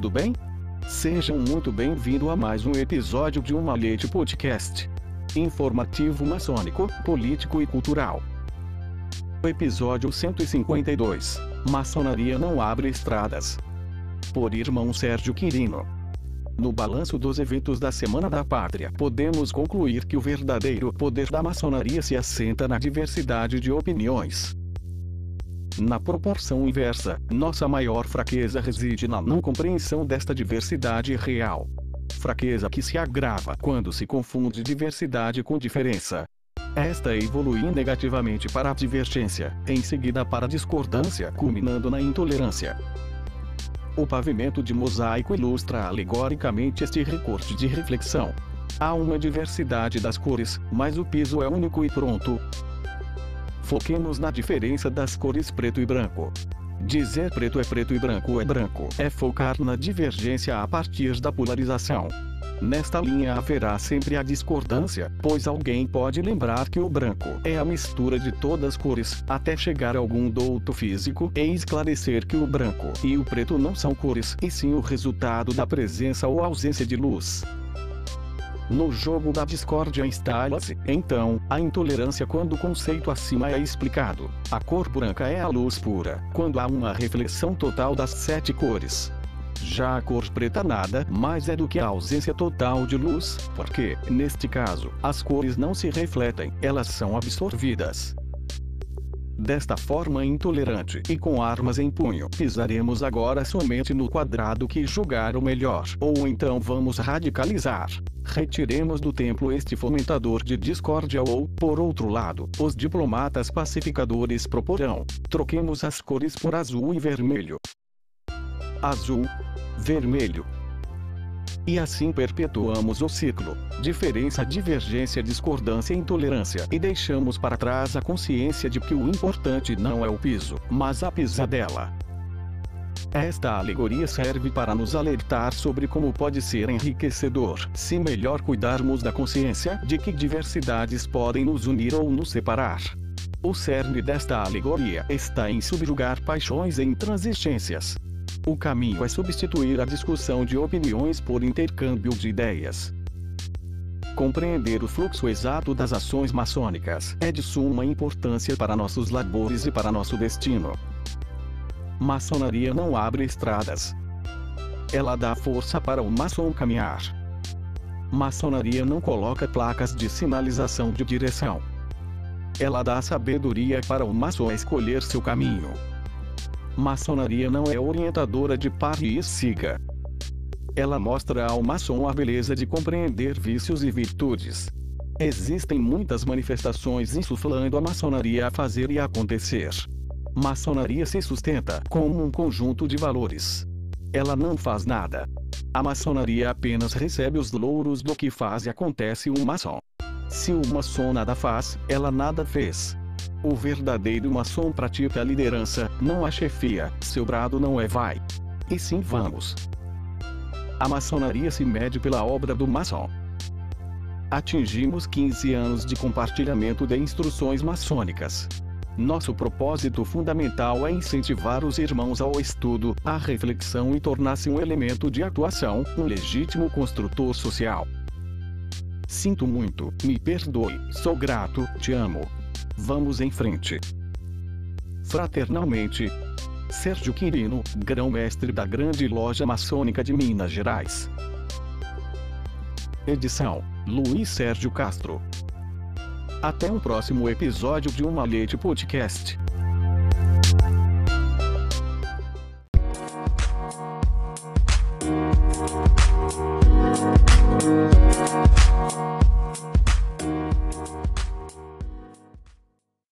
Tudo bem? Sejam muito bem-vindos a mais um episódio de Uma Leite Podcast. Informativo maçônico, político e cultural. Episódio 152. Maçonaria não abre estradas. Por irmão Sérgio Quirino. No balanço dos eventos da Semana da Pátria, podemos concluir que o verdadeiro poder da maçonaria se assenta na diversidade de opiniões. Na proporção inversa, nossa maior fraqueza reside na não compreensão desta diversidade real. Fraqueza que se agrava quando se confunde diversidade com diferença. Esta evolui negativamente para a divergência, em seguida para a discordância, culminando na intolerância. O pavimento de mosaico ilustra alegoricamente este recorte de reflexão. Há uma diversidade das cores, mas o piso é único e pronto. Foquemos na diferença das cores preto e branco. Dizer preto é preto e branco é branco é focar na divergência a partir da polarização. Nesta linha haverá sempre a discordância, pois alguém pode lembrar que o branco é a mistura de todas as cores, até chegar algum douto físico e esclarecer que o branco e o preto não são cores, e sim o resultado da presença ou ausência de luz. No jogo da discórdia instala-se, então, a intolerância quando o conceito acima é explicado. A cor branca é a luz pura, quando há uma reflexão total das sete cores. Já a cor preta nada mais é do que a ausência total de luz, porque, neste caso, as cores não se refletem, elas são absorvidas. Desta forma intolerante e com armas em punho, pisaremos agora somente no quadrado que julgar o melhor, ou então vamos radicalizar. Retiremos do templo este fomentador de discórdia ou, por outro lado, os diplomatas pacificadores proporão. Troquemos as cores por azul e vermelho. Azul, vermelho. E assim perpetuamos o ciclo. Diferença, divergência, discordância e intolerância. E deixamos para trás a consciência de que o importante não é o piso, mas a pisadela. Esta alegoria serve para nos alertar sobre como pode ser enriquecedor se melhor cuidarmos da consciência de que diversidades podem nos unir ou nos separar. O cerne desta alegoria está em subjugar paixões e intransigências. O caminho é substituir a discussão de opiniões por intercâmbio de ideias. Compreender o fluxo exato das ações maçônicas é de suma importância para nossos labores e para nosso destino. Maçonaria não abre estradas. Ela dá força para o maçom caminhar. Maçonaria não coloca placas de sinalização de direção. Ela dá sabedoria para o maçom escolher seu caminho. Maçonaria não é orientadora de pare e siga. Ela mostra ao maçom a beleza de compreender vícios e virtudes. Existem muitas manifestações insuflando a maçonaria a fazer e acontecer. Maçonaria se sustenta como um conjunto de valores. Ela não faz nada. A maçonaria apenas recebe os louros do que faz e acontece um maçom. Se o maçom nada faz, ela nada fez. O verdadeiro maçom pratica a liderança, não a chefia, seu brado não é vai. E sim vamos. A maçonaria se mede pela obra do maçom. Atingimos 15 anos de compartilhamento de instruções maçônicas. Nosso propósito fundamental é incentivar os irmãos ao estudo, à reflexão e tornar-se um elemento de atuação, um legítimo construtor social. Sinto muito, me perdoe, sou grato, te amo. Vamos em frente. Fraternalmente, Sérgio Quirino, grão-mestre da Grande Loja Maçônica de Minas Gerais. Edição: Luiz Sérgio Castro. Até um próximo episódio de Uma Leite Podcast.